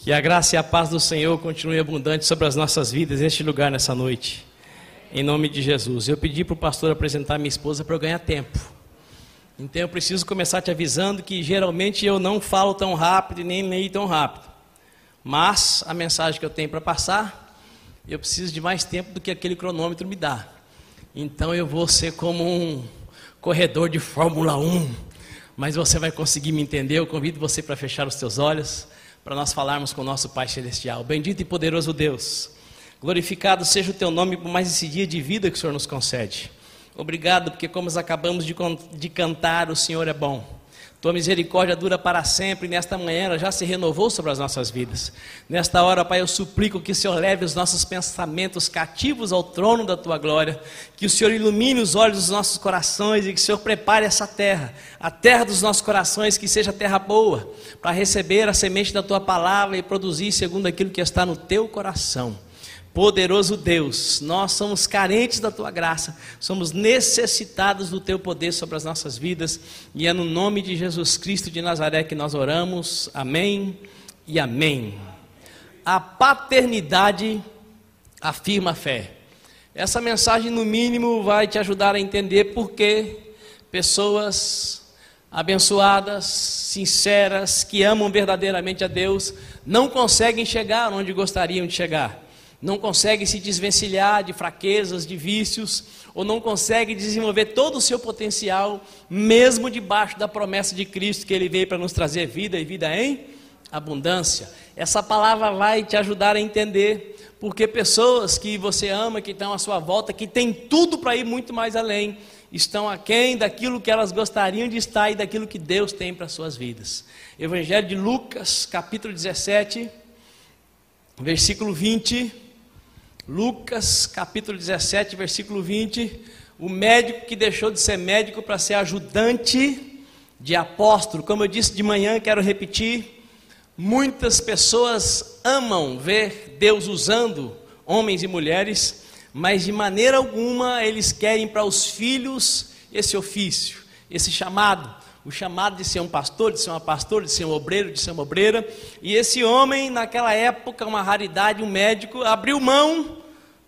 Que a graça e a paz do Senhor continue abundante sobre as nossas vidas neste lugar nessa noite. Em nome de Jesus. Eu pedi para o pastor apresentar minha esposa para eu ganhar tempo. Então eu preciso começar te avisando que geralmente eu não falo tão rápido e nem leio tão rápido. Mas a mensagem que eu tenho para passar, eu preciso de mais tempo do que aquele cronômetro me dá. Então eu vou ser como um corredor de Fórmula 1. Mas você vai conseguir me entender. Eu convido você para fechar os teus olhos para nós falarmos com o nosso Pai Celestial. Bendito e poderoso Deus, glorificado seja o teu nome por mais esse dia de vida que o Senhor nos concede. Obrigado, porque como acabamos de, de cantar, o Senhor é bom. Tua misericórdia dura para sempre, nesta manhã ela já se renovou sobre as nossas vidas. Nesta hora, Pai, eu suplico que o Senhor leve os nossos pensamentos cativos ao trono da Tua glória, que o Senhor ilumine os olhos dos nossos corações e que o Senhor prepare essa terra, a terra dos nossos corações, que seja terra boa, para receber a semente da Tua palavra e produzir segundo aquilo que está no Teu coração. Poderoso Deus, nós somos carentes da tua graça, somos necessitados do teu poder sobre as nossas vidas, e é no nome de Jesus Cristo de Nazaré que nós oramos. Amém e amém. A paternidade afirma a fé. Essa mensagem, no mínimo, vai te ajudar a entender por que pessoas abençoadas, sinceras, que amam verdadeiramente a Deus, não conseguem chegar onde gostariam de chegar não consegue se desvencilhar de fraquezas, de vícios, ou não consegue desenvolver todo o seu potencial, mesmo debaixo da promessa de Cristo que Ele veio para nos trazer vida e vida em abundância. Essa palavra vai te ajudar a entender, porque pessoas que você ama, que estão à sua volta, que têm tudo para ir muito mais além, estão aquém daquilo que elas gostariam de estar e daquilo que Deus tem para suas vidas. Evangelho de Lucas, capítulo 17, versículo 20. Lucas capítulo 17, versículo 20. O médico que deixou de ser médico para ser ajudante de apóstolo. Como eu disse de manhã, quero repetir. Muitas pessoas amam ver Deus usando homens e mulheres, mas de maneira alguma eles querem para os filhos esse ofício, esse chamado o chamado de ser um pastor, de ser uma pastora, de ser um obreiro, de ser uma obreira. E esse homem, naquela época, uma raridade, um médico, abriu mão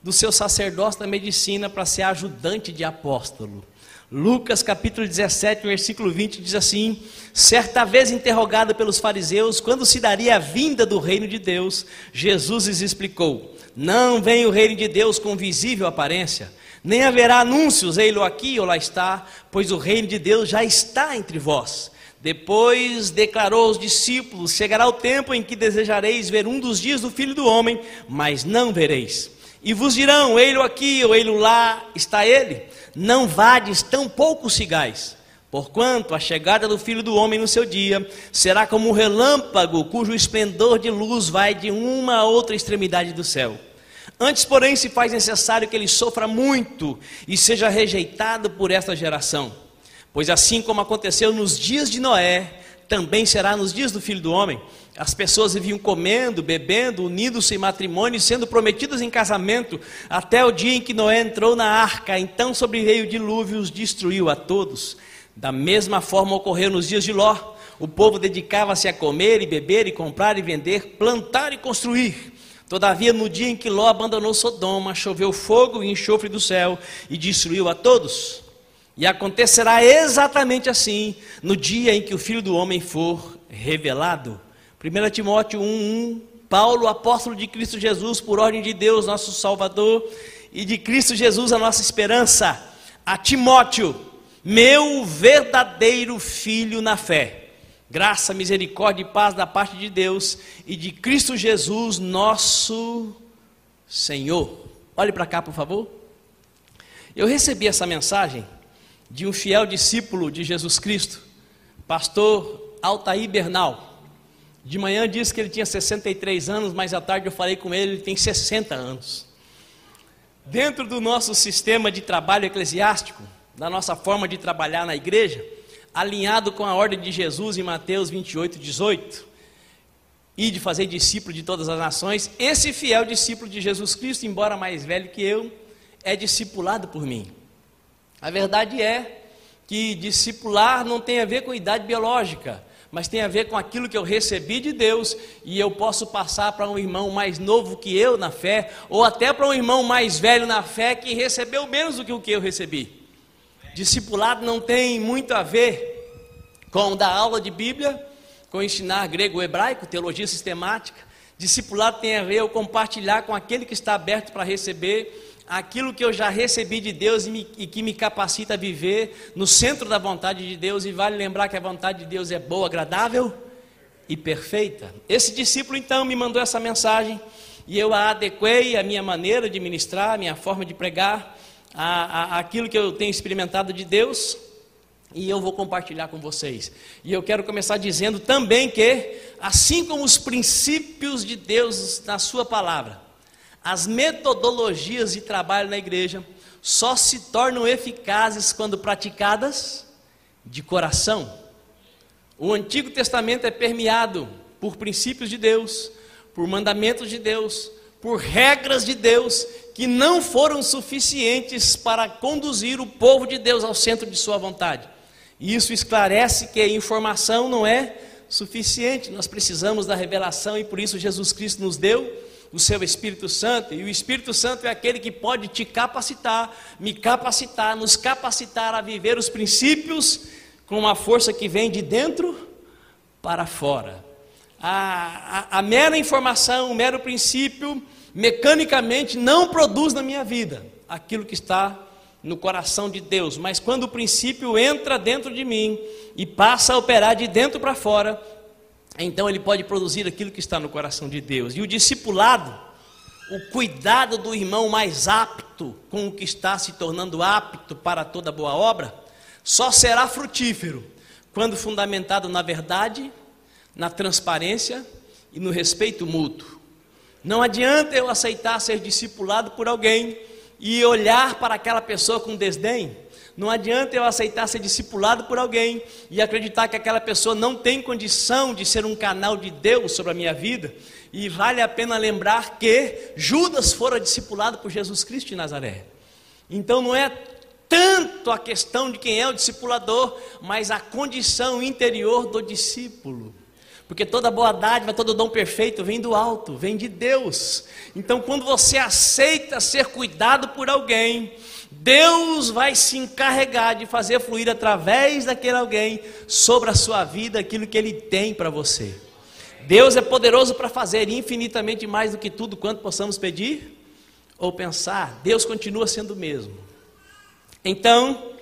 do seu sacerdócio da medicina para ser ajudante de apóstolo. Lucas capítulo 17, versículo 20 diz assim: Certa vez interrogado pelos fariseus quando se daria a vinda do reino de Deus, Jesus lhes explicou: Não vem o reino de Deus com visível aparência, nem haverá anúncios, ei-lo aqui ou lá está, pois o reino de Deus já está entre vós. Depois declarou aos discípulos: Chegará o tempo em que desejareis ver um dos dias do filho do homem, mas não vereis. E vos dirão: Ele aqui ou ele lá está ele. Não vades, tão pouco sigais. Porquanto a chegada do filho do homem no seu dia será como um relâmpago, cujo esplendor de luz vai de uma a outra extremidade do céu. Antes, porém, se faz necessário que ele sofra muito e seja rejeitado por esta geração. Pois assim como aconteceu nos dias de Noé, também será nos dias do filho do homem. As pessoas viviam comendo, bebendo, unidos em matrimônio, sendo prometidas em casamento, até o dia em que Noé entrou na arca. Então sobreveio o dilúvio e os destruiu a todos. Da mesma forma ocorreu nos dias de Ló. O povo dedicava-se a comer e beber e comprar e vender, plantar e construir. Todavia, no dia em que Ló abandonou Sodoma, choveu fogo e enxofre do céu e destruiu a todos. E acontecerá exatamente assim no dia em que o Filho do Homem for revelado. 1 Timóteo 1:1 Paulo, apóstolo de Cristo Jesus, por ordem de Deus, nosso Salvador, e de Cristo Jesus, a nossa esperança, a Timóteo, meu verdadeiro filho na fé. Graça, misericórdia e paz da parte de Deus e de Cristo Jesus, nosso Senhor. Olhe para cá, por favor. Eu recebi essa mensagem de um fiel discípulo de Jesus Cristo, pastor Altair Bernal. De manhã disse que ele tinha 63 anos, mas à tarde eu falei com ele, ele tem 60 anos. Dentro do nosso sistema de trabalho eclesiástico, da nossa forma de trabalhar na igreja, alinhado com a ordem de Jesus em Mateus 28, 18, e de fazer discípulo de todas as nações, esse fiel discípulo de Jesus Cristo, embora mais velho que eu, é discipulado por mim. A verdade é que discipular não tem a ver com idade biológica, mas tem a ver com aquilo que eu recebi de Deus e eu posso passar para um irmão mais novo que eu na fé, ou até para um irmão mais velho na fé que recebeu menos do que o que eu recebi. Discipulado não tem muito a ver com dar aula de Bíblia, com ensinar grego ou hebraico, teologia sistemática. Discipulado tem a ver com compartilhar com aquele que está aberto para receber aquilo que eu já recebi de Deus e, me, e, que me capacita a viver no centro da vontade de Deus, e vale lembrar que a vontade de Deus é boa, agradável e perfeita. Esse discípulo então me mandou essa mensagem e eu a adequei à minha maneira de ministrar, à minha forma de pregar, a, a, aquilo que eu tenho experimentado de Deus. E eu vou compartilhar com vocês. E eu quero começar dizendo também que, assim como os princípios de Deus na Sua palavra, as metodologias de trabalho na igreja só se tornam eficazes quando praticadas de coração. O Antigo Testamento é permeado por princípios de Deus, por mandamentos de Deus, por regras de Deus que não foram suficientes para conduzir o povo de Deus ao centro de sua vontade. E isso esclarece que a informação não é suficiente, nós precisamos da revelação e por isso Jesus Cristo nos deu o seu Espírito Santo, e o Espírito Santo é aquele que pode te capacitar, me capacitar, nos capacitar a viver os princípios com uma força que vem de dentro para fora. A, a, a mera informação, o mero princípio, mecanicamente não produz na minha vida aquilo que está no coração de Deus, mas quando o princípio entra dentro de mim e passa a operar de dentro para fora, então ele pode produzir aquilo que está no coração de Deus. E o discipulado, o cuidado do irmão mais apto com o que está se tornando apto para toda boa obra, só será frutífero quando fundamentado na verdade, na transparência e no respeito mútuo. Não adianta eu aceitar ser discipulado por alguém e olhar para aquela pessoa com desdém não adianta eu aceitar ser discipulado por alguém e acreditar que aquela pessoa não tem condição de ser um canal de Deus sobre a minha vida. E vale a pena lembrar que Judas fora discipulado por Jesus Cristo de Nazaré. Então não é tanto a questão de quem é o discipulador, mas a condição interior do discípulo. Porque toda boa dádiva, todo dom perfeito vem do alto, vem de Deus. Então, quando você aceita ser cuidado por alguém, Deus vai se encarregar de fazer fluir através daquele alguém sobre a sua vida aquilo que Ele tem para você. Deus é poderoso para fazer infinitamente mais do que tudo quanto possamos pedir ou pensar. Deus continua sendo o mesmo. Então,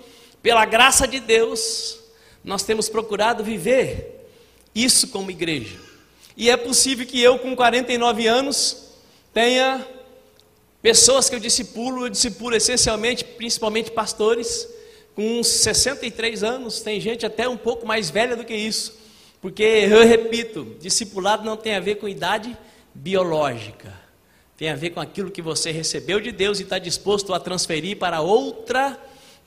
pela graça de Deus, nós temos procurado viver isso como igreja. E é possível que eu, com 49 anos, tenha Pessoas que eu discipulo, eu discipulo essencialmente, principalmente pastores, com uns 63 anos, tem gente até um pouco mais velha do que isso. Porque, eu repito, discipulado não tem a ver com idade biológica, tem a ver com aquilo que você recebeu de Deus e está disposto a transferir para outra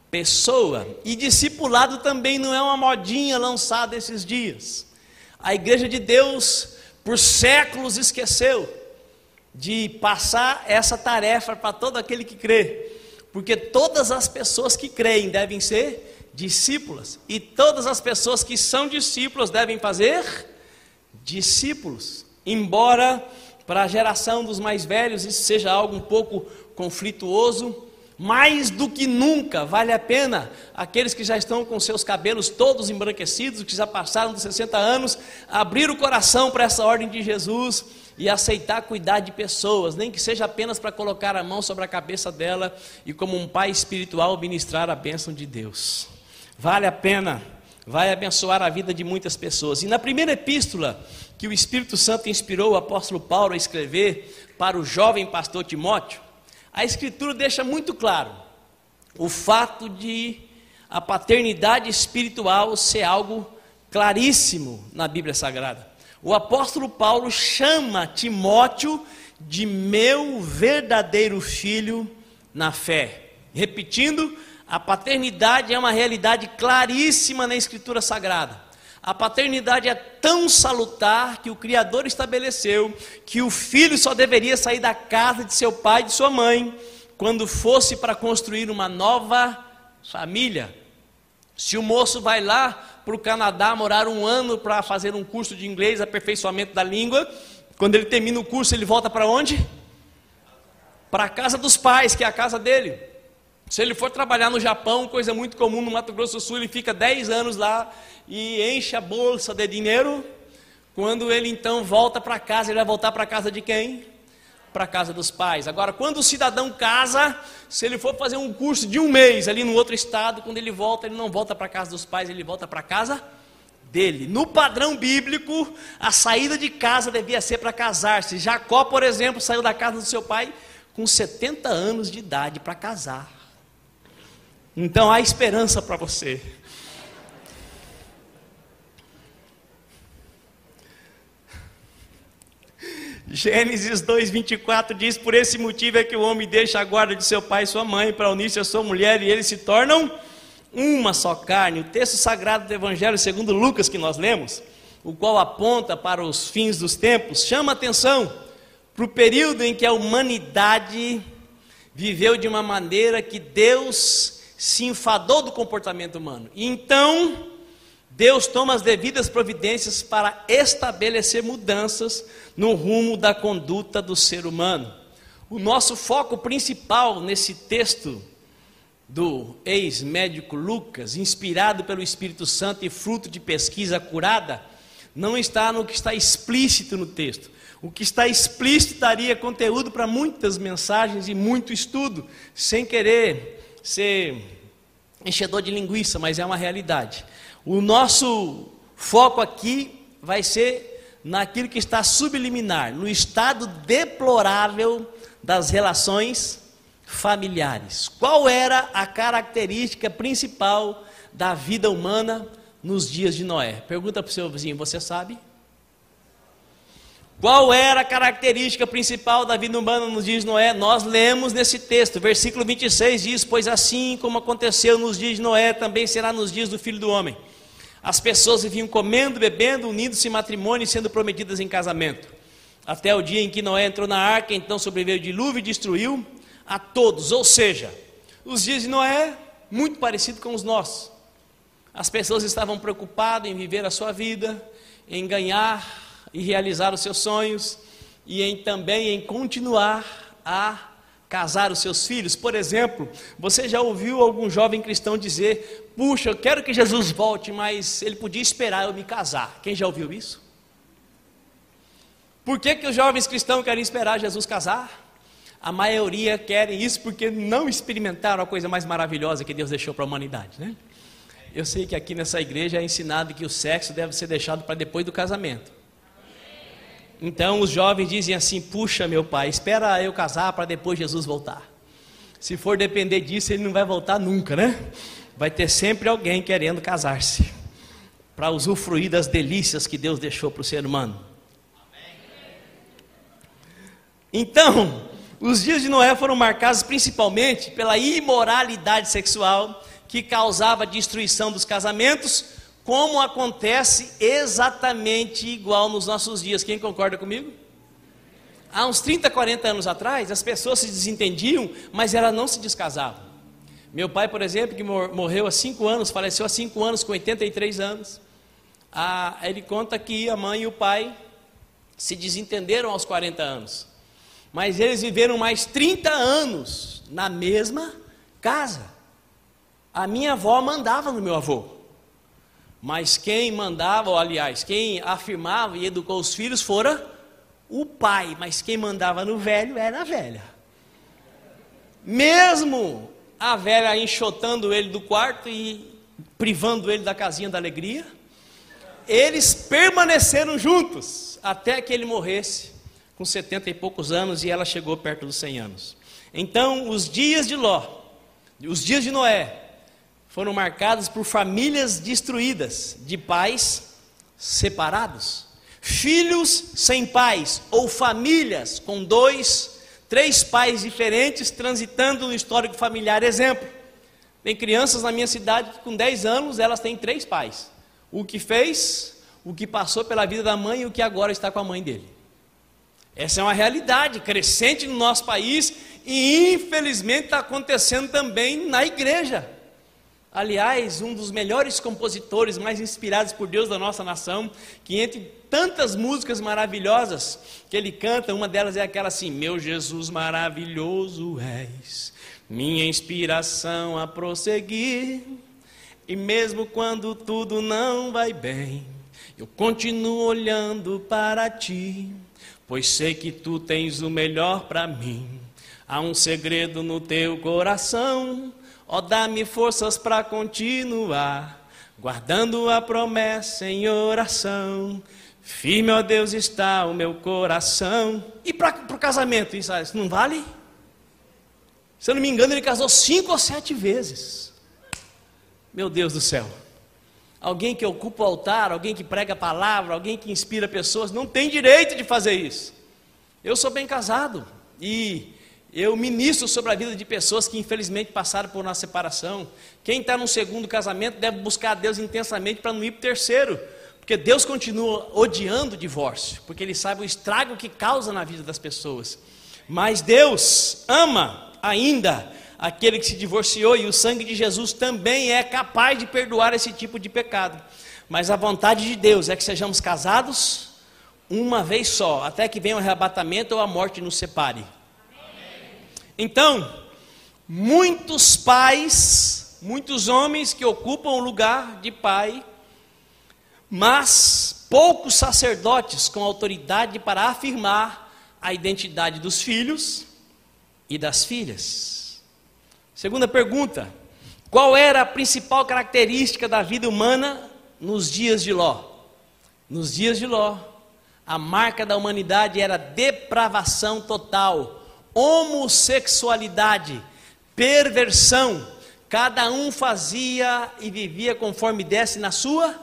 pessoa. E discipulado também não é uma modinha lançada esses dias. A igreja de Deus, por séculos, esqueceu de passar essa tarefa para todo aquele que crê, porque todas as pessoas que creem devem ser discípulas, e todas as pessoas que são discípulos devem fazer discípulos, embora para a geração dos mais velhos isso seja algo um pouco conflituoso, mais do que nunca vale a pena aqueles que já estão com seus cabelos todos embranquecidos, que já passaram dos 60 anos, abrir o coração para essa ordem de Jesus e aceitar cuidar de pessoas, nem que seja apenas para colocar a mão sobre a cabeça dela e, como um pai espiritual, ministrar a bênção de Deus. Vale a pena, vai abençoar a vida de muitas pessoas. E na primeira epístola que o Espírito Santo inspirou o apóstolo Paulo a escrever para o jovem pastor Timóteo, a Escritura deixa muito claro o fato de a paternidade espiritual ser algo claríssimo na Bíblia Sagrada o apóstolo Paulo chama Timóteo de meu verdadeiro filho na fé. Repetindo, a paternidade é uma realidade claríssima na Escritura Sagrada. A paternidade é tão salutar que o Criador estabeleceu que o filho só deveria sair da casa de seu pai e de sua mãe quando fosse para construir uma nova família. Se o moço vai lá para o Canadá, morar um ano para fazer um curso de inglês, aperfeiçoamento da língua. Quando ele termina o curso, ele volta para onde? Para a casa dos pais, que é a casa dele. Se ele for trabalhar no Japão, coisa muito comum no Mato Grosso do Sul, ele fica 10 anos lá e enche a bolsa de dinheiro. Quando ele então volta para casa, ele vai voltar para casa de quem? Para casa dos pais. Agora, quando o cidadão casa, se ele for fazer um curso de um mês ali no outro estado, quando ele volta, ele não volta para casa dos pais, ele volta para casa dele. No padrão bíblico, a saída de casa devia ser para casar-se. Jacó, por exemplo, saiu da casa do seu pai com 70 anos de idade para casar. Então há esperança para você. Gênesis 2:24 diz: Por esse motivo é que o homem deixa a guarda de seu pai e sua mãe para unir-se à sua mulher e eles se tornam uma só carne. O texto sagrado do Evangelho segundo Lucas que nós lemos, o qual aponta para os fins dos tempos, chama atenção para o período em que a humanidade viveu de uma maneira que Deus se enfadou do comportamento humano. Então, Deus toma as devidas providências para estabelecer mudanças no rumo da conduta do ser humano. O nosso foco principal nesse texto do ex-médico Lucas, inspirado pelo Espírito Santo e fruto de pesquisa curada, não está no que está explícito no texto. O que está explícito daria conteúdo para muitas mensagens e muito estudo, sem querer ser enchedor de linguiça, mas é uma realidade. O nosso foco aqui vai ser naquilo que está subliminar, no estado deplorável das relações familiares. Qual era a característica principal da vida humana nos dias de Noé? Pergunta para o seu vizinho, você sabe? Qual era a característica principal da vida humana nos dias de Noé? Nós lemos nesse texto, versículo 26 diz: Pois assim como aconteceu nos dias de Noé, também será nos dias do filho do homem. As pessoas viviam comendo, bebendo, unindo-se em matrimônio e sendo prometidas em casamento. Até o dia em que Noé entrou na arca, então sobreveio o dilúvio e destruiu a todos. Ou seja, os dias de Noé, muito parecido com os nossos. As pessoas estavam preocupadas em viver a sua vida, em ganhar e realizar os seus sonhos e em, também em continuar a casar os seus filhos. Por exemplo, você já ouviu algum jovem cristão dizer: Puxa, eu quero que Jesus volte, mas ele podia esperar eu me casar. Quem já ouviu isso? Por que, que os jovens cristãos querem esperar Jesus casar? A maioria querem isso porque não experimentaram a coisa mais maravilhosa que Deus deixou para a humanidade, né? Eu sei que aqui nessa igreja é ensinado que o sexo deve ser deixado para depois do casamento. Então os jovens dizem assim: puxa, meu pai, espera eu casar para depois Jesus voltar. Se for depender disso, ele não vai voltar nunca, né? Vai ter sempre alguém querendo casar-se para usufruir das delícias que Deus deixou para o ser humano. Então, os dias de Noé foram marcados principalmente pela imoralidade sexual que causava destruição dos casamentos como acontece exatamente igual nos nossos dias. Quem concorda comigo? Há uns 30, 40 anos atrás, as pessoas se desentendiam, mas elas não se descasavam. Meu pai, por exemplo, que morreu há 5 anos, faleceu há 5 anos, com 83 anos, ele conta que a mãe e o pai se desentenderam aos 40 anos. Mas eles viveram mais 30 anos na mesma casa. A minha avó mandava no meu avô. Mas quem mandava, ou, aliás, quem afirmava e educou os filhos fora o pai, mas quem mandava no velho era a velha. Mesmo a velha enxotando ele do quarto e privando ele da casinha da alegria, eles permaneceram juntos até que ele morresse com setenta e poucos anos e ela chegou perto dos cem anos. Então, os dias de Ló, os dias de Noé, foram marcados por famílias destruídas, de pais separados, filhos sem pais, ou famílias com dois, três pais diferentes transitando no histórico familiar. Exemplo: tem crianças na minha cidade que com 10 anos elas têm três pais. O que fez, o que passou pela vida da mãe e o que agora está com a mãe dele. Essa é uma realidade crescente no nosso país e infelizmente está acontecendo também na igreja. Aliás, um dos melhores compositores, mais inspirados por Deus da nossa nação, que entre tantas músicas maravilhosas que ele canta, uma delas é aquela assim: Meu Jesus maravilhoso és, minha inspiração a prosseguir, e mesmo quando tudo não vai bem, eu continuo olhando para ti, pois sei que tu tens o melhor para mim. Há um segredo no teu coração Ó, oh, dá-me forças para continuar, guardando a promessa em oração. Firme, ó Deus, está o meu coração. E para o casamento, isso não vale? Se eu não me engano, ele casou cinco ou sete vezes. Meu Deus do céu. Alguém que ocupa o altar, alguém que prega a palavra, alguém que inspira pessoas, não tem direito de fazer isso. Eu sou bem casado e eu ministro sobre a vida de pessoas que infelizmente passaram por uma separação. Quem está no segundo casamento deve buscar a Deus intensamente para não ir para o terceiro. Porque Deus continua odiando o divórcio, porque Ele sabe o estrago que causa na vida das pessoas. Mas Deus ama ainda aquele que se divorciou, e o sangue de Jesus também é capaz de perdoar esse tipo de pecado. Mas a vontade de Deus é que sejamos casados uma vez só, até que venha o arrebatamento ou a morte nos separe. Então, muitos pais, muitos homens que ocupam o lugar de pai, mas poucos sacerdotes com autoridade para afirmar a identidade dos filhos e das filhas. Segunda pergunta: qual era a principal característica da vida humana nos dias de Ló? Nos dias de Ló, a marca da humanidade era depravação total homossexualidade, perversão, cada um fazia e vivia conforme desse na sua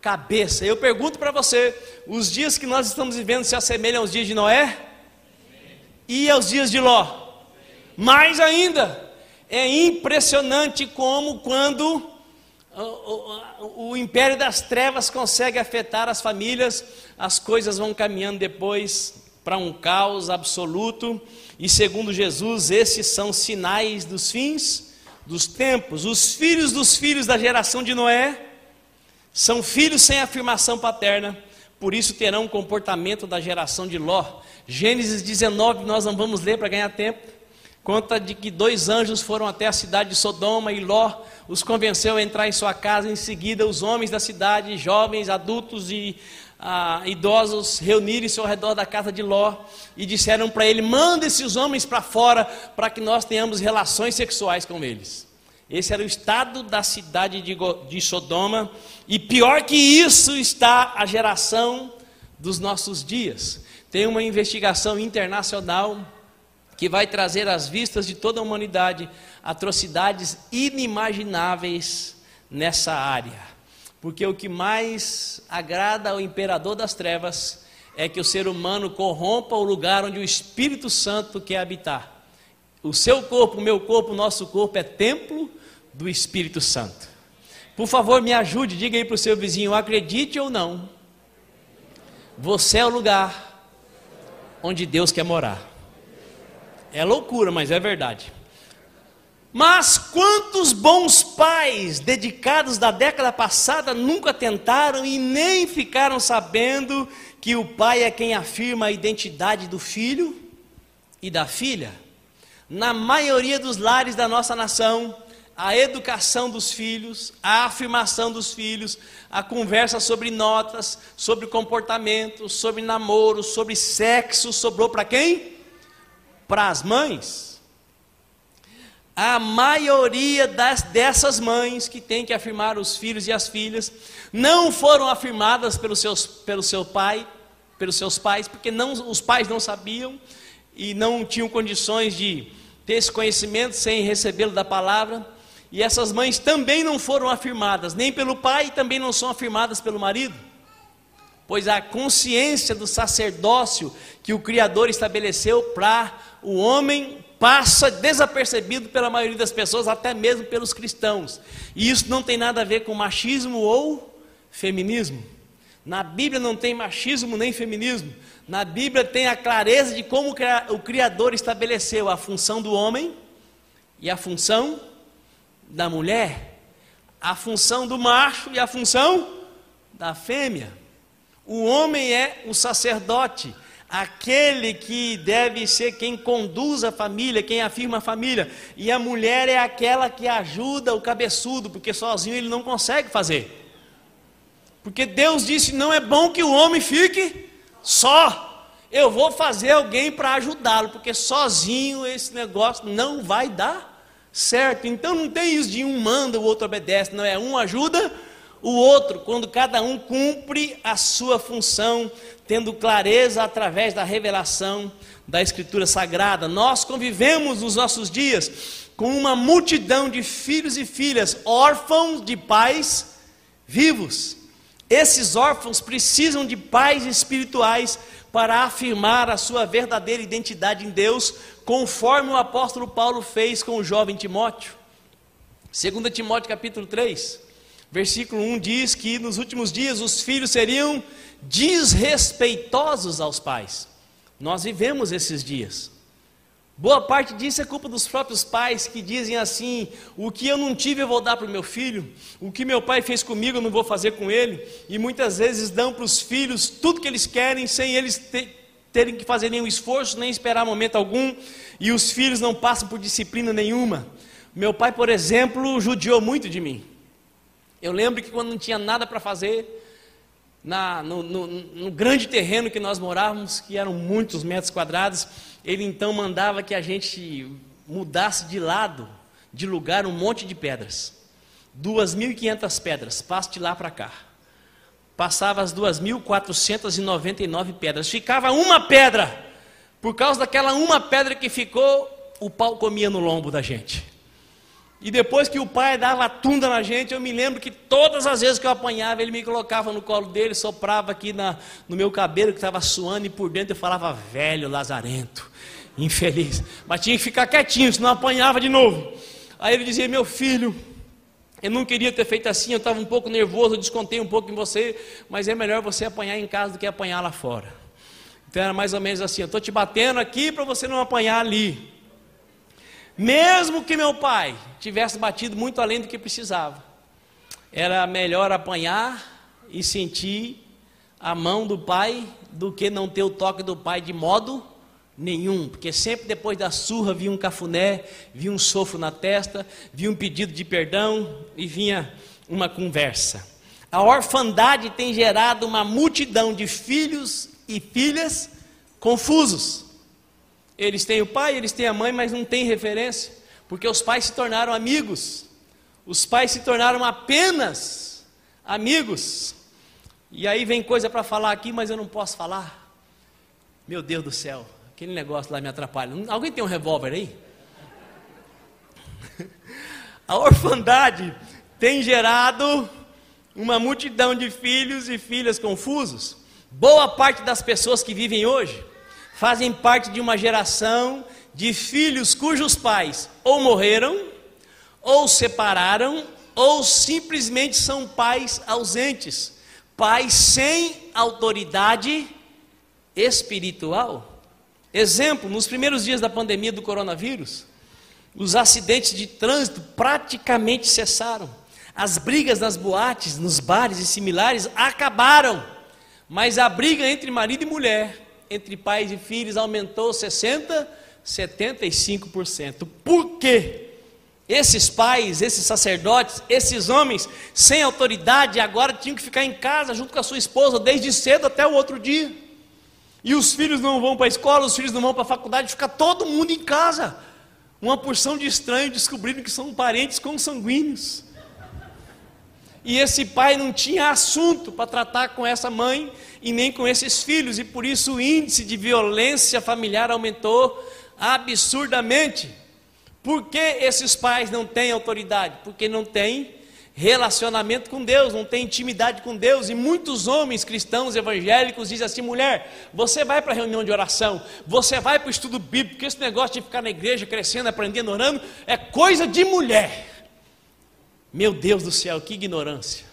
cabeça. Eu pergunto para você: os dias que nós estamos vivendo se assemelham aos dias de Noé? E aos dias de Ló? Mais ainda, é impressionante como quando o, o, o, império das trevas consegue afetar as famílias, as coisas vão caminhando depois para um caos absoluto. E segundo Jesus, esses são sinais dos fins dos tempos. Os filhos dos filhos da geração de Noé são filhos sem afirmação paterna, por isso terão o comportamento da geração de Ló. Gênesis 19, nós não vamos ler para ganhar tempo. Conta de que dois anjos foram até a cidade de Sodoma e Ló os convenceu a entrar em sua casa. Em seguida, os homens da cidade, jovens, adultos e ah, idosos reunirem-se ao redor da casa de Ló e disseram para ele: manda esses homens para fora para que nós tenhamos relações sexuais com eles. Esse era o estado da cidade de, de Sodoma, e pior que isso está a geração dos nossos dias. Tem uma investigação internacional que vai trazer às vistas de toda a humanidade atrocidades inimagináveis nessa área. Porque o que mais agrada ao imperador das trevas é que o ser humano corrompa o lugar onde o Espírito Santo quer habitar. O seu corpo, o meu corpo, o nosso corpo é templo do Espírito Santo. Por favor, me ajude, diga aí para o seu vizinho, acredite ou não, você é o lugar onde Deus quer morar. É loucura, mas é verdade. Mas quantos bons pais dedicados da década passada nunca tentaram e nem ficaram sabendo que o pai é quem afirma a identidade do filho e da filha? Na maioria dos lares da nossa nação, a educação dos filhos, a afirmação dos filhos, a conversa sobre notas, sobre comportamento, sobre namoro, sobre sexo, sobrou para quem? Para as mães a maioria das, dessas mães que tem que afirmar os filhos e as filhas não foram afirmadas pelos seus, pelo seu pai, pelos seus pais, porque não, os pais não sabiam e não tinham condições de ter esse conhecimento sem recebê-lo da palavra. E essas mães também não foram afirmadas, nem pelo pai e também não são afirmadas pelo marido. Pois a consciência do sacerdócio que o Criador estabeleceu para o homem passa desapercebido pela maioria das pessoas, até mesmo pelos cristãos. E isso não tem nada a ver com machismo ou feminismo. Na Bíblia não tem machismo nem feminismo. Na Bíblia tem a clareza de como o Criador estabeleceu a função do homem e a função da mulher. a função do macho e a função da fêmea. O homem é o sacerdote, aquele que deve ser quem conduz a família, quem afirma a família, e a mulher é aquela que ajuda o cabeçudo, porque sozinho ele não consegue fazer. Porque Deus disse: não é bom que o homem fique só. Eu vou fazer alguém para ajudá-lo, porque sozinho esse negócio não vai dar certo. Então não tem isso de um manda, o outro obedece, não é um ajuda o outro, quando cada um cumpre a sua função, tendo clareza através da revelação da Escritura Sagrada. Nós convivemos nos nossos dias com uma multidão de filhos e filhas órfãos de pais vivos. Esses órfãos precisam de pais espirituais para afirmar a sua verdadeira identidade em Deus, conforme o apóstolo Paulo fez com o jovem Timóteo. 2 Timóteo capítulo 3, versículo 1 diz que nos últimos dias os filhos seriam desrespeitosos aos pais. Nós vivemos esses dias. Boa parte disso é culpa dos próprios pais que dizem assim: o que eu não tive eu vou dar para o meu filho, o que meu pai fez comigo eu não vou fazer com ele, e muitas vezes dão para os filhos tudo que eles querem sem eles terem que fazer nenhum esforço, nem esperar momento algum, e os filhos não passam por disciplina nenhuma. Meu pai, por exemplo, judiou muito de mim. Eu lembro que quando não tinha nada para fazer, na, no, no, no, grande terreno que nós morávamos, que eram muitos metros quadrados, ele então mandava que a gente mudasse de lado, de lugar, um monte de pedras. 2.500 pedras, passe de lá para cá. Passava as 2.499 pedras. Ficava uma pedra. Por causa daquela uma pedra que ficou, o pau comia no lombo da gente. E depois que o pai dava tunda na gente, eu me lembro que todas as vezes que eu apanhava, ele me colocava no colo dele, soprava aqui na, no meu cabelo que estava suando, e por dentro eu falava, velho lazarento, infeliz. Mas tinha que ficar quietinho, senão apanhava de novo. Aí ele dizia, meu filho, eu não queria ter feito assim, eu estava um pouco nervoso, eu descontei um pouco em você, mas é melhor você apanhar em casa do que apanhar lá fora. Então era mais ou menos assim, eu estou te batendo aqui para você não apanhar ali. Mesmo que meu pai tivesse batido muito além do que precisava, era melhor apanhar e sentir a mão do pai do que não ter o toque do pai de modo nenhum, porque sempre depois da surra vinha um cafuné, vinha um sofro na testa, vinha um pedido de perdão e vinha uma conversa. A orfandade tem gerado uma multidão de filhos e filhas confusos. Eles têm o pai, eles têm a mãe, mas não têm referência, porque os pais se tornaram amigos. Os pais se tornaram apenas amigos. E aí vem coisa para falar aqui, mas eu não posso falar. Meu Deus do céu, aquele negócio lá me atrapalha. Alguém tem um revólver aí? A orfandade tem gerado uma multidão de filhos e filhas confusos. Boa parte das pessoas que vivem hoje fazem parte de uma geração de filhos cujos pais ou morreram, ou separaram, ou simplesmente são pais ausentes, pais sem autoridade espiritual. Exemplo, nos primeiros dias da pandemia do coronavírus, os acidentes de trânsito praticamente cessaram. As brigas nas boates, nos bares e similares acabaram. Mas a briga entre marido e mulher, entre pais e filhos aumentou 60, 75%. Por quê? Esses pais, esses sacerdotes, esses homens sem autoridade agora tinham que ficar em casa junto com a sua esposa desde cedo até o outro dia. E os filhos não vão para a escola, os filhos não vão para a faculdade, fica todo mundo em casa. Uma porção de estranhos descobrindo que são parentes consanguíneos. E esse pai não tinha assunto para tratar com essa mãe e nem com esses filhos, e por isso o índice de violência familiar aumentou absurdamente. Por que esses pais não têm autoridade? Porque não têm relacionamento com Deus, não têm intimidade com Deus, e muitos homens cristãos evangélicos dizem assim: mulher, você vai para a reunião de oração, você vai para o estudo bíblico, esse negócio de ficar na igreja crescendo, aprendendo, orando, é coisa de mulher. Meu Deus do céu, que ignorância.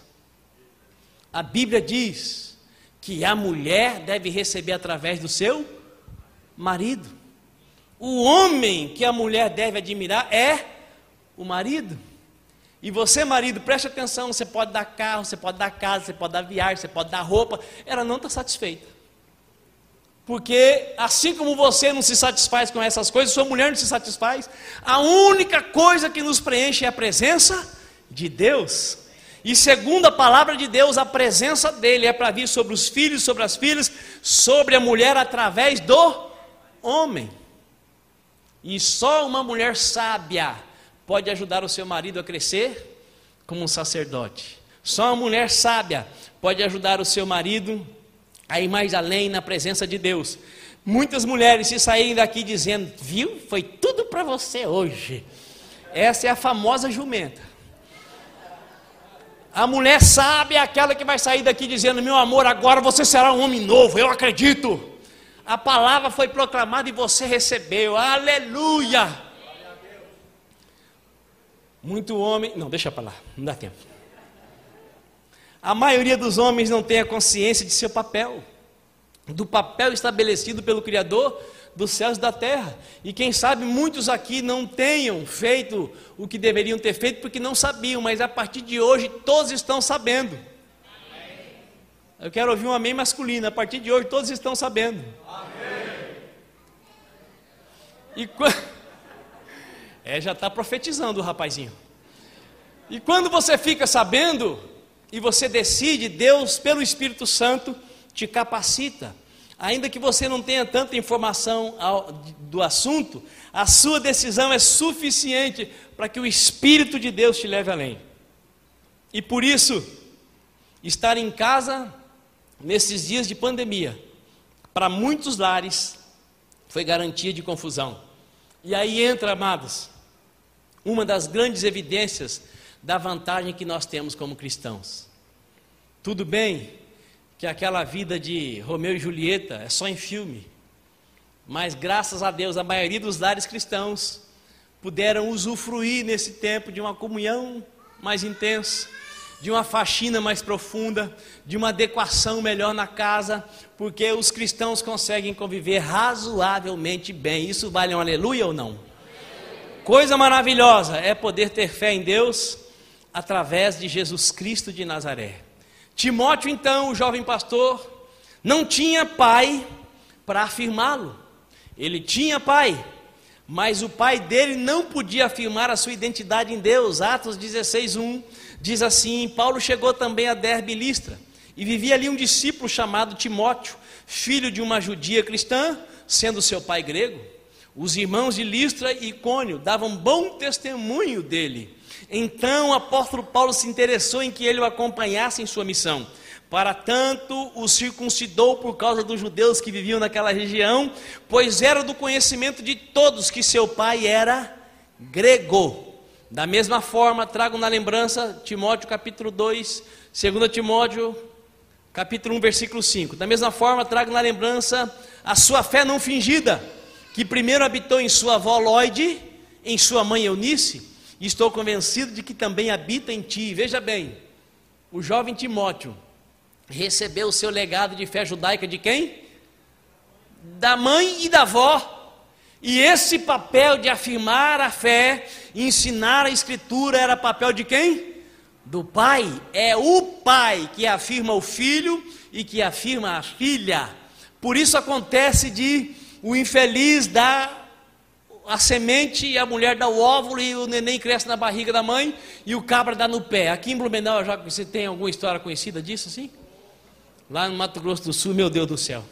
A Bíblia diz que a mulher deve receber através do seu marido. O homem que a mulher deve admirar é o marido. E você, marido, preste atenção: você pode dar carro, você pode dar casa, você pode dar viagem, você pode dar roupa. Ela não está satisfeita. Porque assim como você não se satisfaz com essas coisas, sua mulher não se satisfaz, a única coisa que nos preenche é a presença de Deus. E segundo a palavra de Deus, a presença dele é para vir sobre os filhos, sobre as filhas, sobre a mulher através do homem. E só uma mulher sábia pode ajudar o seu marido a crescer como um sacerdote. Só uma mulher sábia pode ajudar o seu marido a ir mais além na presença de Deus. Muitas mulheres se saírem daqui dizendo: Viu, foi tudo para você hoje. Essa é a famosa jumenta. A mulher sábia é aquela que vai sair daqui dizendo: Meu amor, agora você será um homem novo, eu acredito. A palavra foi proclamada e você recebeu, aleluia. Muito homem, não, deixa para lá, não dá tempo. A maioria dos homens não tem a consciência de seu papel, do papel estabelecido pelo Criador dos céus e da terra. E quem sabe muitos aqui não tenham feito o que deveriam ter feito porque não sabiam, mas a partir de hoje todos estão sabendo. Eu quero ouvir um amém masculino. A partir de hoje todos estão sabendo. Amém. E quando... É, já está profetizando o rapazinho. E quando você fica sabendo e você decide, Deus, pelo Espírito Santo, te capacita ainda que você não tenha tanta informação do assunto, a sua decisão é suficiente para que o Espírito de Deus te leve além. E por isso, estar em casa nesses dias de pandemia, para muitos lares, foi garantia de confusão. E aí entra, amados, uma das grandes evidências da vantagem que nós temos como cristãos. Tudo bem que aquela vida de Romeu e Julieta é só em filme. Mas graças a Deus, a maioria dos lares cristãos puderam usufruir nesse tempo de uma comunhão mais intensa, de uma faxina mais profunda, de uma adequação melhor na casa, porque os cristãos conseguem conviver razoavelmente bem. Isso vale um aleluia ou não? Coisa maravilhosa é poder ter fé em Deus através de Jesus Cristo de Nazaré. Timóteo, então, o jovem pastor, não tinha pai para afirmá-lo. Ele tinha pai, mas o pai dele não podia afirmar a sua identidade em Deus. Atos 16:1 diz assim: Paulo chegou também a Derbe Listra e vivia ali um discípulo chamado Timóteo, filho de uma judia cristã, sendo seu pai grego. Os irmãos de Listra e Icônio davam bom testemunho dele. Então o apóstolo Paulo se interessou em que ele o acompanhasse em sua missão. Para tanto, o circuncidou por causa dos judeus que viviam naquela região, pois era do conhecimento de todos que seu pai era grego. Da mesma forma, trago na lembrança Timóteo capítulo 2, 2 Timóteo capítulo 1, versículo 5. Da mesma forma, trago na lembrança a sua fé não fingida, que primeiro habitou em sua avó Lloyd, em sua mãe Eunice, e estou convencido de que também habita em ti. Veja bem, o jovem Timóteo recebeu o seu legado de fé judaica de quem? Da mãe e da avó. E esse papel de afirmar a fé, ensinar a escritura, era papel de quem? Do pai. É o pai que afirma o filho e que afirma a filha. Por isso acontece de o infeliz dar a semente e a mulher dá o óvulo e o neném cresce na barriga da mãe e o cabra dá no pé. Aqui em Blumenau, já você tem alguma história conhecida disso assim? Lá no Mato Grosso do Sul, meu Deus do céu.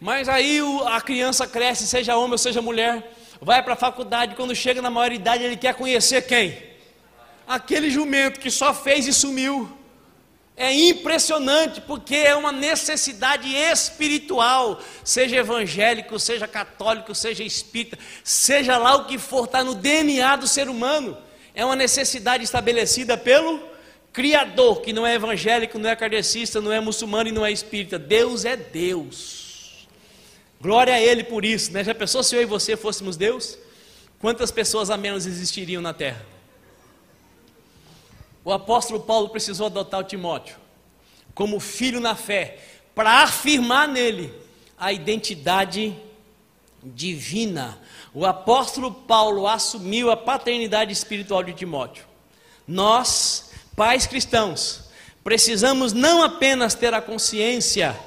Mas aí a criança cresce, seja homem ou seja mulher, vai para a faculdade, quando chega na maioridade ele quer conhecer quem? Aquele jumento que só fez e sumiu. É impressionante porque é uma necessidade espiritual, seja evangélico, seja católico, seja espírita, seja lá o que for, está no DNA do ser humano. É uma necessidade estabelecida pelo Criador, que não é evangélico, não é kardecista, não é muçulmano e não é espírita. Deus é Deus. Glória a Ele por isso, né? Já pensou se eu e você fôssemos Deus? Quantas pessoas a menos existiriam na terra? O apóstolo Paulo precisou adotar o Timóteo como filho na fé, para afirmar nele a identidade divina. O apóstolo Paulo assumiu a paternidade espiritual de Timóteo. Nós, pais cristãos, precisamos não apenas ter a consciência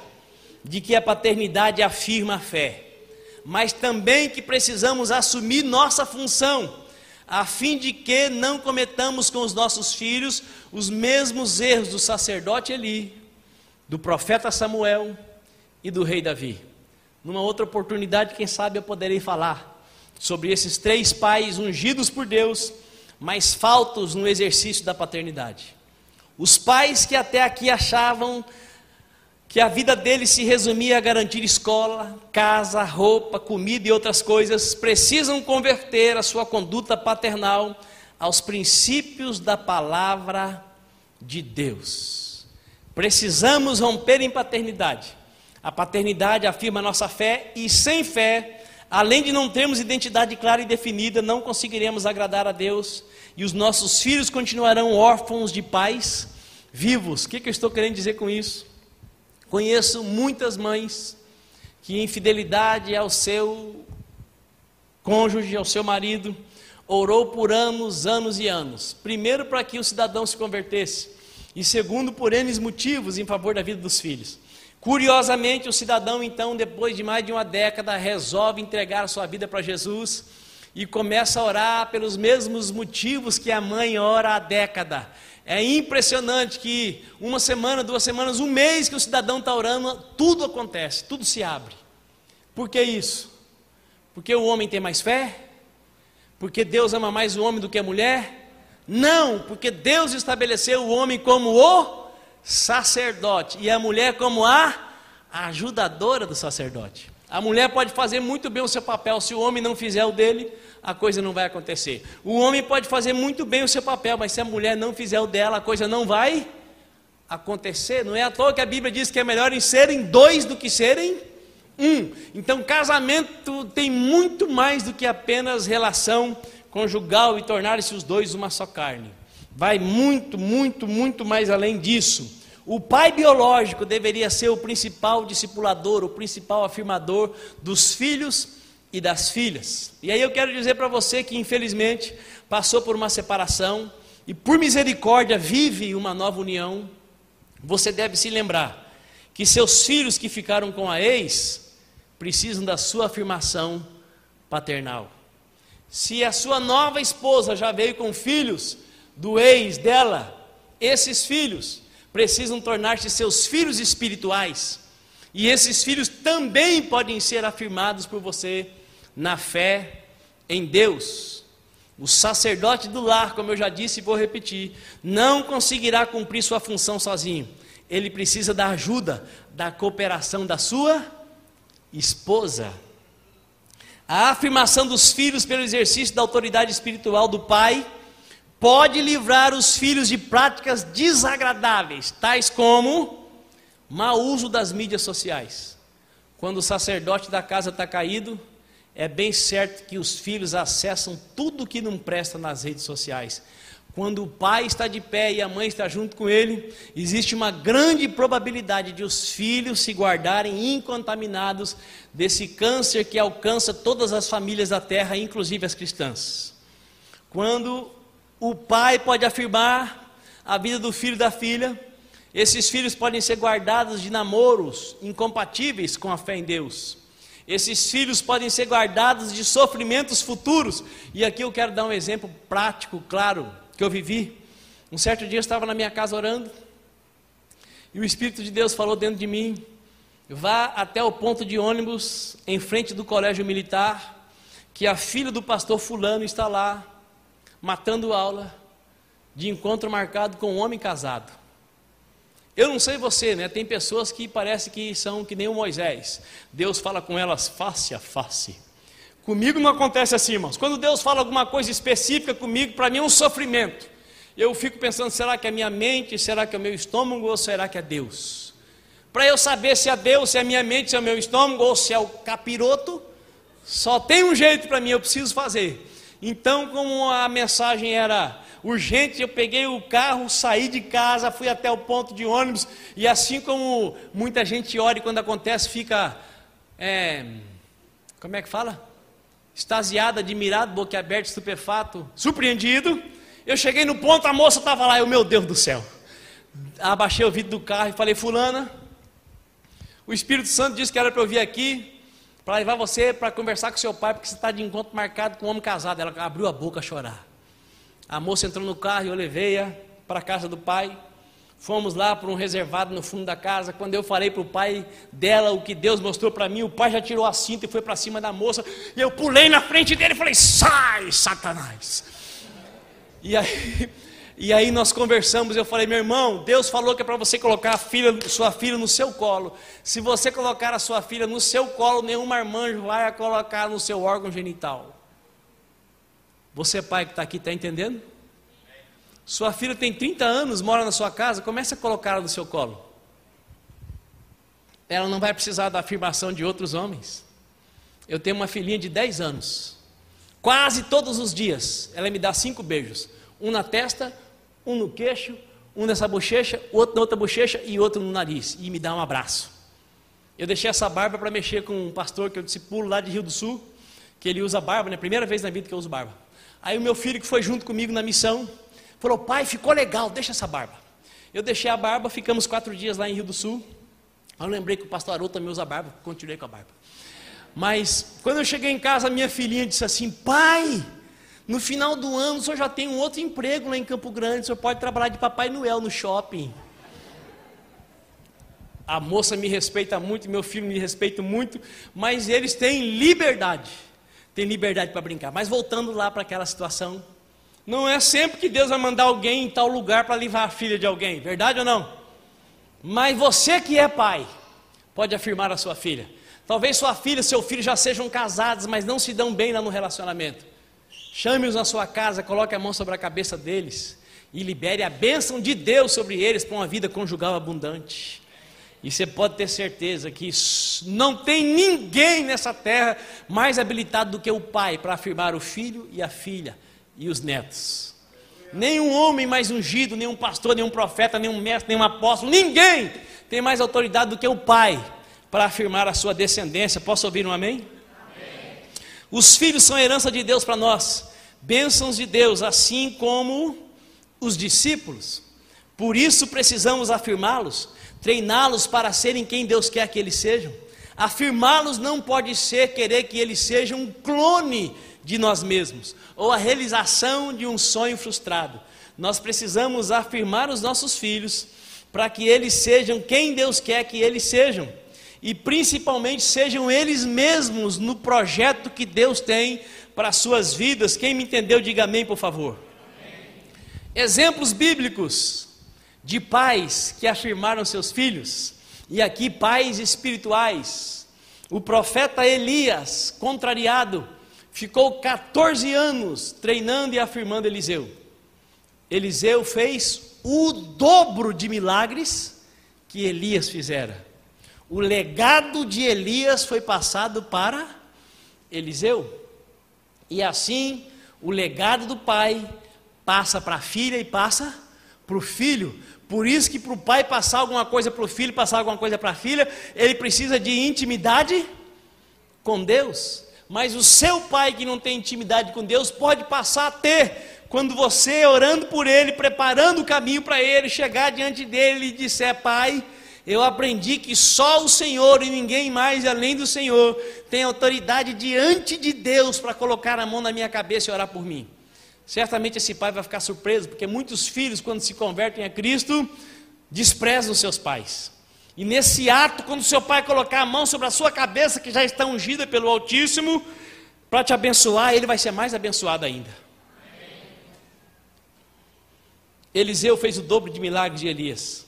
de que a paternidade afirma a fé, mas também que precisamos assumir nossa função, a fim de que não cometamos com os nossos filhos os mesmos erros do sacerdote Eli, do profeta Samuel e do rei Davi. Numa outra oportunidade, quem sabe eu poderei falar sobre esses três pais ungidos por Deus, mas faltos no exercício da paternidade. Os pais que até aqui achavam que a vida deles se resumia a garantir escola, casa, roupa, comida e outras coisas, precisam converter a sua conduta paternal aos princípios da palavra de Deus. Precisamos romper em paternidade. A paternidade afirma a nossa fé e sem fé, além de não termos identidade clara e definida, não conseguiremos agradar a Deus e os nossos filhos continuarão órfãos de pais vivos. O que, que eu estou querendo dizer com isso? Conheço muitas mães que, em fidelidade ao seu cônjuge, ao seu marido, orou por anos, anos e anos. Primeiro, para que o cidadão se convertesse, e segundo, por N motivos em favor da vida dos filhos. Curiosamente, o cidadão, então, depois de mais de uma década, resolve entregar a sua vida para Jesus e começa a orar pelos mesmos motivos que a mãe ora há década. É impressionante que uma semana, duas semanas, um mês que o cidadão está orando, tudo acontece, tudo se abre. Por que isso? Porque o homem tem mais fé? Porque Deus ama mais o homem do que a mulher? Não, porque Deus estabeleceu o homem como o sacerdote e a mulher como a ajudadora do sacerdote. A mulher pode fazer muito bem o seu papel, se o homem não fizer o dele, a coisa não vai acontecer. O homem pode fazer muito bem o seu papel, mas se a mulher não fizer o dela, a coisa não vai acontecer. Não é à toa que a Bíblia diz que é melhor em serem dois do que serem um. Então, casamento tem muito mais do que apenas relação conjugal e tornar-se os dois uma só carne. Vai muito, muito, muito mais além disso. O pai biológico deveria ser o principal discipulador, o principal afirmador dos filhos e das filhas. E aí eu quero dizer para você que infelizmente passou por uma separação e por misericórdia vive uma nova união. Você deve se lembrar que seus filhos que ficaram com a ex precisam da sua afirmação paternal. Se a sua nova esposa já veio com filhos do ex dela, esses filhos precisam tornar-se seus filhos espirituais. E esses filhos também podem ser afirmados por você na fé em Deus. O sacerdote do lar, como eu já disse e vou repetir, não conseguirá cumprir sua função sozinho. Ele precisa da ajuda, da cooperação da sua esposa. A afirmação dos filhos pelo exercício da autoridade espiritual do pai pode livrar os filhos de práticas desagradáveis, tais como mau uso das mídias sociais. Quando o sacerdote da casa está caído, é bem certo que os filhos acessam tudo que não presta nas redes sociais. Quando o pai está de pé e a mãe está junto com ele, existe uma grande probabilidade de os filhos se guardarem incontaminados desse câncer que alcança todas as famílias da terra, inclusive as cristãs. Quando o pai pode afirmar a vida do filho e da filha, esses filhos podem ser guardados de namoros incompatíveis com a fé em Deus. Esses filhos podem ser guardados de sofrimentos futuros. E aqui eu quero dar um exemplo prático, claro, que eu vivi. Um certo dia eu estava na minha casa orando, e o Espírito de Deus falou dentro de mim: vá até o ponto de ônibus em frente do colégio militar, que a filha do pastor Fulano está lá, matando aula, de encontro marcado com um homem casado. Eu não sei você, né? Tem pessoas que parece que são que nem o Moisés. Deus fala com elas face a face. Comigo não acontece assim, irmãos. Quando Deus fala alguma coisa específica comigo, para mim é um sofrimento. Eu fico pensando, será que é minha mente, será que é o meu estômago ou será que é Deus? Para eu saber se é Deus, se é minha mente, se é o meu estômago ou se é o capiroto, só tem um jeito para mim, eu preciso fazer. Então, como a mensagem era urgente, eu peguei o carro, saí de casa, fui até o ponto de ônibus, e assim como muita gente ora e quando acontece fica, é, como é que fala? Extasiado, admirado, boquiaberto, estupefato, surpreendido. Eu cheguei no ponto, a moça estava lá, eu, meu Deus do céu. Abaixei o vidro do carro e falei, fulana, o Espírito Santo disse que era para eu vir aqui, para levar você para conversar com seu pai, porque você está de encontro marcado com um homem casado. Ela abriu a boca a chorar. A moça entrou no carro e eu levei-a para a casa do pai. Fomos lá para um reservado no fundo da casa. Quando eu falei para o pai dela o que Deus mostrou para mim, o pai já tirou a cinta e foi para cima da moça. E eu pulei na frente dele e falei: Sai, Satanás! E aí, e aí nós conversamos. Eu falei: Meu irmão, Deus falou que é para você colocar a filha, sua filha no seu colo. Se você colocar a sua filha no seu colo, nenhum marmanjo vai a colocar no seu órgão genital. Você, pai que está aqui, está entendendo? Sua filha tem 30 anos, mora na sua casa, comece a colocá-la no seu colo. Ela não vai precisar da afirmação de outros homens. Eu tenho uma filhinha de 10 anos. Quase todos os dias ela me dá cinco beijos: um na testa, um no queixo, um nessa bochecha, outro na outra bochecha e outro no nariz. E me dá um abraço. Eu deixei essa barba para mexer com um pastor que eu discipulo lá de Rio do Sul, que ele usa barba, né? Primeira vez na vida que eu uso barba. Aí o meu filho que foi junto comigo na missão, Falou, pai, ficou legal, deixa essa barba. Eu deixei a barba, ficamos quatro dias lá em Rio do Sul. Eu lembrei que o pastor Haroldo também usa barba, continuei com a barba. Mas quando eu cheguei em casa, minha filhinha disse assim: Pai, no final do ano o senhor já tem um outro emprego lá em Campo Grande, o senhor pode trabalhar de Papai Noel no shopping. A moça me respeita muito, meu filho me respeita muito, mas eles têm liberdade, têm liberdade para brincar. Mas voltando lá para aquela situação, não é sempre que Deus vai mandar alguém em tal lugar para livrar a filha de alguém, verdade ou não? Mas você que é pai, pode afirmar a sua filha. Talvez sua filha e seu filho já sejam casados, mas não se dão bem lá no relacionamento. Chame-os na sua casa, coloque a mão sobre a cabeça deles e libere a bênção de Deus sobre eles para uma vida conjugal abundante. E você pode ter certeza que não tem ninguém nessa terra mais habilitado do que o pai para afirmar o filho e a filha e os netos. Nenhum homem mais ungido, nenhum pastor, nenhum profeta, nenhum mestre, nenhum apóstolo, ninguém tem mais autoridade do que o pai para afirmar a sua descendência. Posso ouvir um amém? amém. Os filhos são herança de Deus para nós, bênçãos de Deus, assim como os discípulos. Por isso precisamos afirmá-los, treiná-los para serem quem Deus quer que eles sejam. Afirmá-los não pode ser querer que eles sejam um clone de nós mesmos, ou a realização de um sonho frustrado. Nós precisamos afirmar os nossos filhos para que eles sejam quem Deus quer que eles sejam, e principalmente sejam eles mesmos no projeto que Deus tem para as suas vidas. Quem me entendeu, diga amém, por favor. Amém. Exemplos bíblicos de pais que afirmaram seus filhos, e aqui pais espirituais. O profeta Elias, contrariado, ficou 14 anos treinando e afirmando Eliseu. Eliseu fez o dobro de milagres que Elias fizera. O legado de Elias foi passado para Eliseu. E assim, o legado do pai passa para a filha e passa para o filho. Por isso que para o pai passar alguma coisa para o filho, passar alguma coisa para a filha, ele precisa de intimidade com Deus. Mas o seu pai que não tem intimidade com Deus pode passar a ter quando você orando por ele, preparando o caminho para ele, chegar diante dele e disser: Pai, eu aprendi que só o Senhor e ninguém mais além do Senhor tem autoridade diante de Deus para colocar a mão na minha cabeça e orar por mim. Certamente esse pai vai ficar surpreso, porque muitos filhos, quando se convertem a Cristo, desprezam seus pais. E nesse ato, quando seu pai colocar a mão sobre a sua cabeça, que já está ungida pelo Altíssimo, para te abençoar, ele vai ser mais abençoado ainda. Eliseu fez o dobro de milagres de Elias.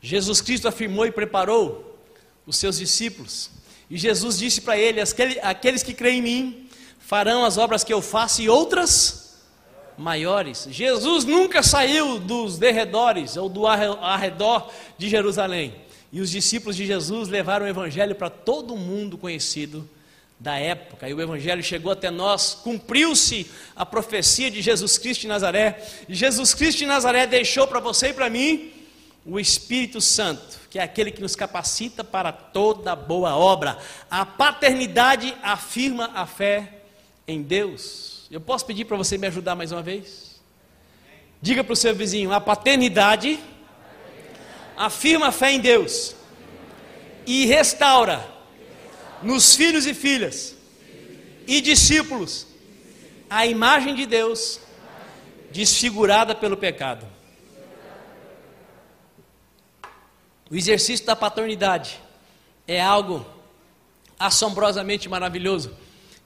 Jesus Cristo afirmou e preparou os seus discípulos. E Jesus disse para ele: Aqueles que creem em mim farão as obras que eu faço e outras maiores. Jesus nunca saiu dos derredores ou do arredor de Jerusalém. E os discípulos de Jesus levaram o evangelho para todo mundo conhecido da época. E o evangelho chegou até nós, cumpriu-se a profecia de Jesus Cristo de Nazaré. E Jesus Cristo de Nazaré deixou para você e para mim o Espírito Santo, que é aquele que nos capacita para toda boa obra. A paternidade afirma a fé em Deus. Eu posso pedir para você me ajudar mais uma vez? Diga para o seu vizinho: a paternidade afirma a fé em Deus e restaura nos filhos e filhas e discípulos a imagem de Deus desfigurada pelo pecado. O exercício da paternidade é algo assombrosamente maravilhoso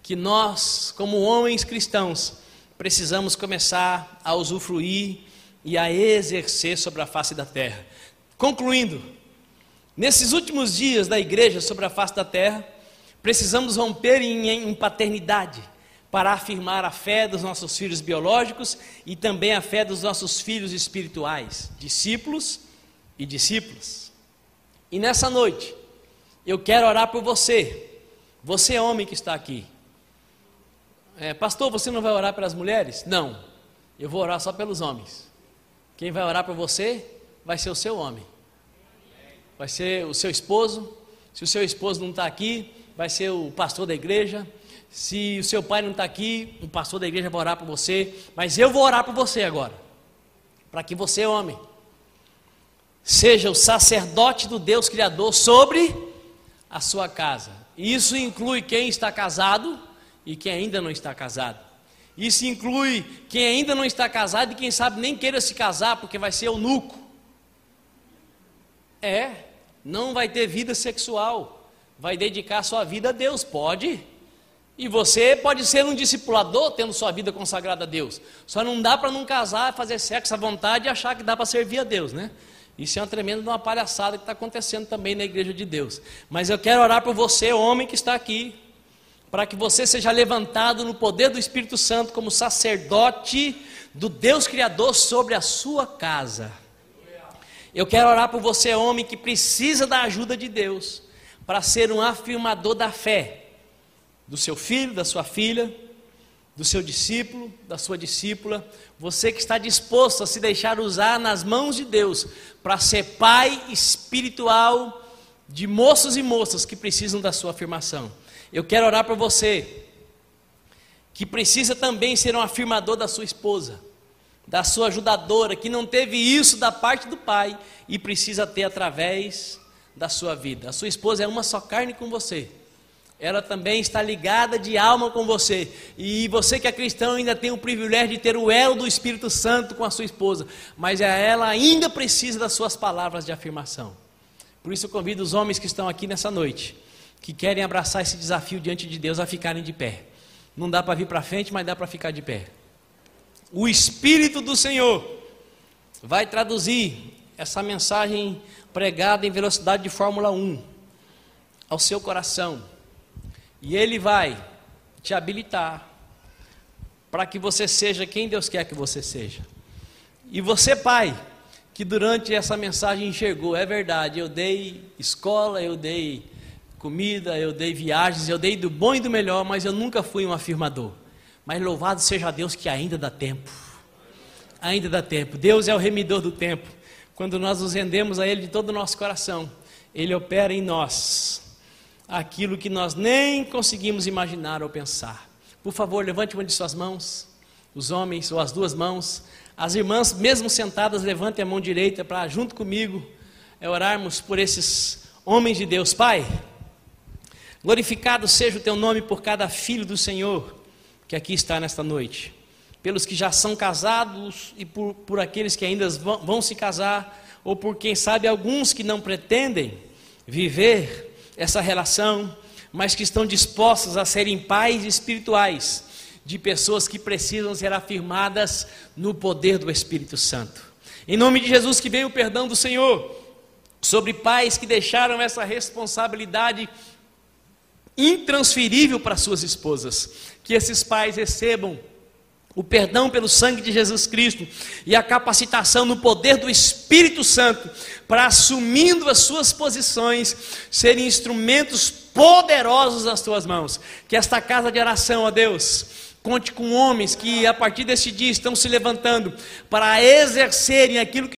que nós, como homens cristãos, precisamos começar a usufruir e a exercer sobre a face da terra. Concluindo, nesses últimos dias da igreja sobre a face da terra, precisamos romper em, paternidade para afirmar a fé dos nossos filhos biológicos e também a fé dos nossos filhos espirituais, discípulos e discípulas. E nessa noite, eu quero orar por você, você homem que está aqui. É, pastor, você não vai orar pelas mulheres? Não, eu vou orar só pelos homens. Quem vai orar por você vai ser o seu homem, vai ser o seu esposo. Se o seu esposo não está aqui, vai ser o pastor da igreja. Se o seu pai não está aqui, o pastor da igreja vai orar por você. Mas eu vou orar por você agora, para que você, homem, seja o sacerdote do Deus Criador sobre a sua casa. Isso inclui quem está casado e quem ainda não está casado. Isso inclui quem ainda não está casado e quem sabe nem queira se casar porque vai ser eunuco. É, não vai ter vida sexual, vai dedicar sua vida a Deus, pode. E você pode ser um discipulador tendo sua vida consagrada a Deus. Só não dá para não casar, fazer sexo à vontade e achar que dá para servir a Deus, né? Isso é uma tremenda uma palhaçada que está acontecendo também na igreja de Deus. Mas eu quero orar por você, homem que está aqui, para que você seja levantado no poder do Espírito Santo como sacerdote do Deus Criador sobre a sua casa. Eu quero orar por você, homem, que precisa da ajuda de Deus para ser um afirmador da fé do seu filho, da sua filha, do seu discípulo, da sua discípula, você que está disposto a se deixar usar nas mãos de Deus para ser pai espiritual de moços e moças que precisam da sua afirmação. Eu quero orar por você, que precisa também ser um afirmador da sua esposa, da sua ajudadora, que não teve isso da parte do pai e precisa ter através da sua vida. A sua esposa é uma só carne com você. Ela também está ligada de alma com você. E você que é cristão ainda tem o privilégio de ter o elo do Espírito Santo com a sua esposa, mas ela ainda precisa das suas palavras de afirmação. Por isso eu convido os homens que estão aqui nessa noite que querem abraçar esse desafio diante de Deus a ficarem de pé. Não dá para vir para frente, mas dá para ficar de pé. O Espírito do Senhor vai traduzir essa mensagem pregada em velocidade de Fórmula 1 ao seu coração. E ele vai te habilitar para que você seja quem Deus quer que você seja. E você, pai, que durante essa mensagem enxergou, é verdade, eu dei escola, eu dei comida, eu dei viagens, eu dei do bom e do melhor, mas eu nunca fui um afirmador. Mas louvado seja Deus que ainda dá tempo. Ainda dá tempo. Deus é o remidor do tempo. Quando nós nos rendemos a Ele de todo o nosso coração, Ele opera em nós aquilo que nós nem conseguimos imaginar ou pensar. Por favor, levante uma de suas mãos, os homens ou as duas mãos. As irmãs, mesmo sentadas, levantem a mão direita para, junto comigo, é orarmos por esses homens de Deus. Pai. Glorificado seja o teu nome por cada filho do Senhor que aqui está nesta noite, pelos que já são casados e por, por aqueles que ainda vão, vão se casar, ou por quem sabe alguns que não pretendem viver essa relação, mas que estão dispostos a serem pais espirituais de pessoas que precisam ser afirmadas no poder do Espírito Santo. Em nome de Jesus, que venha o perdão do Senhor sobre pais que deixaram essa responsabilidade intransferível para suas esposas. Que esses pais recebam o perdão pelo sangue de Jesus Cristo e a capacitação no poder do Espírito Santo para assumindo as suas posições, serem instrumentos poderosos nas tuas mãos. Que esta casa de oração, ó Deus, conte com homens que a partir desse dia estão se levantando para exercerem aquilo que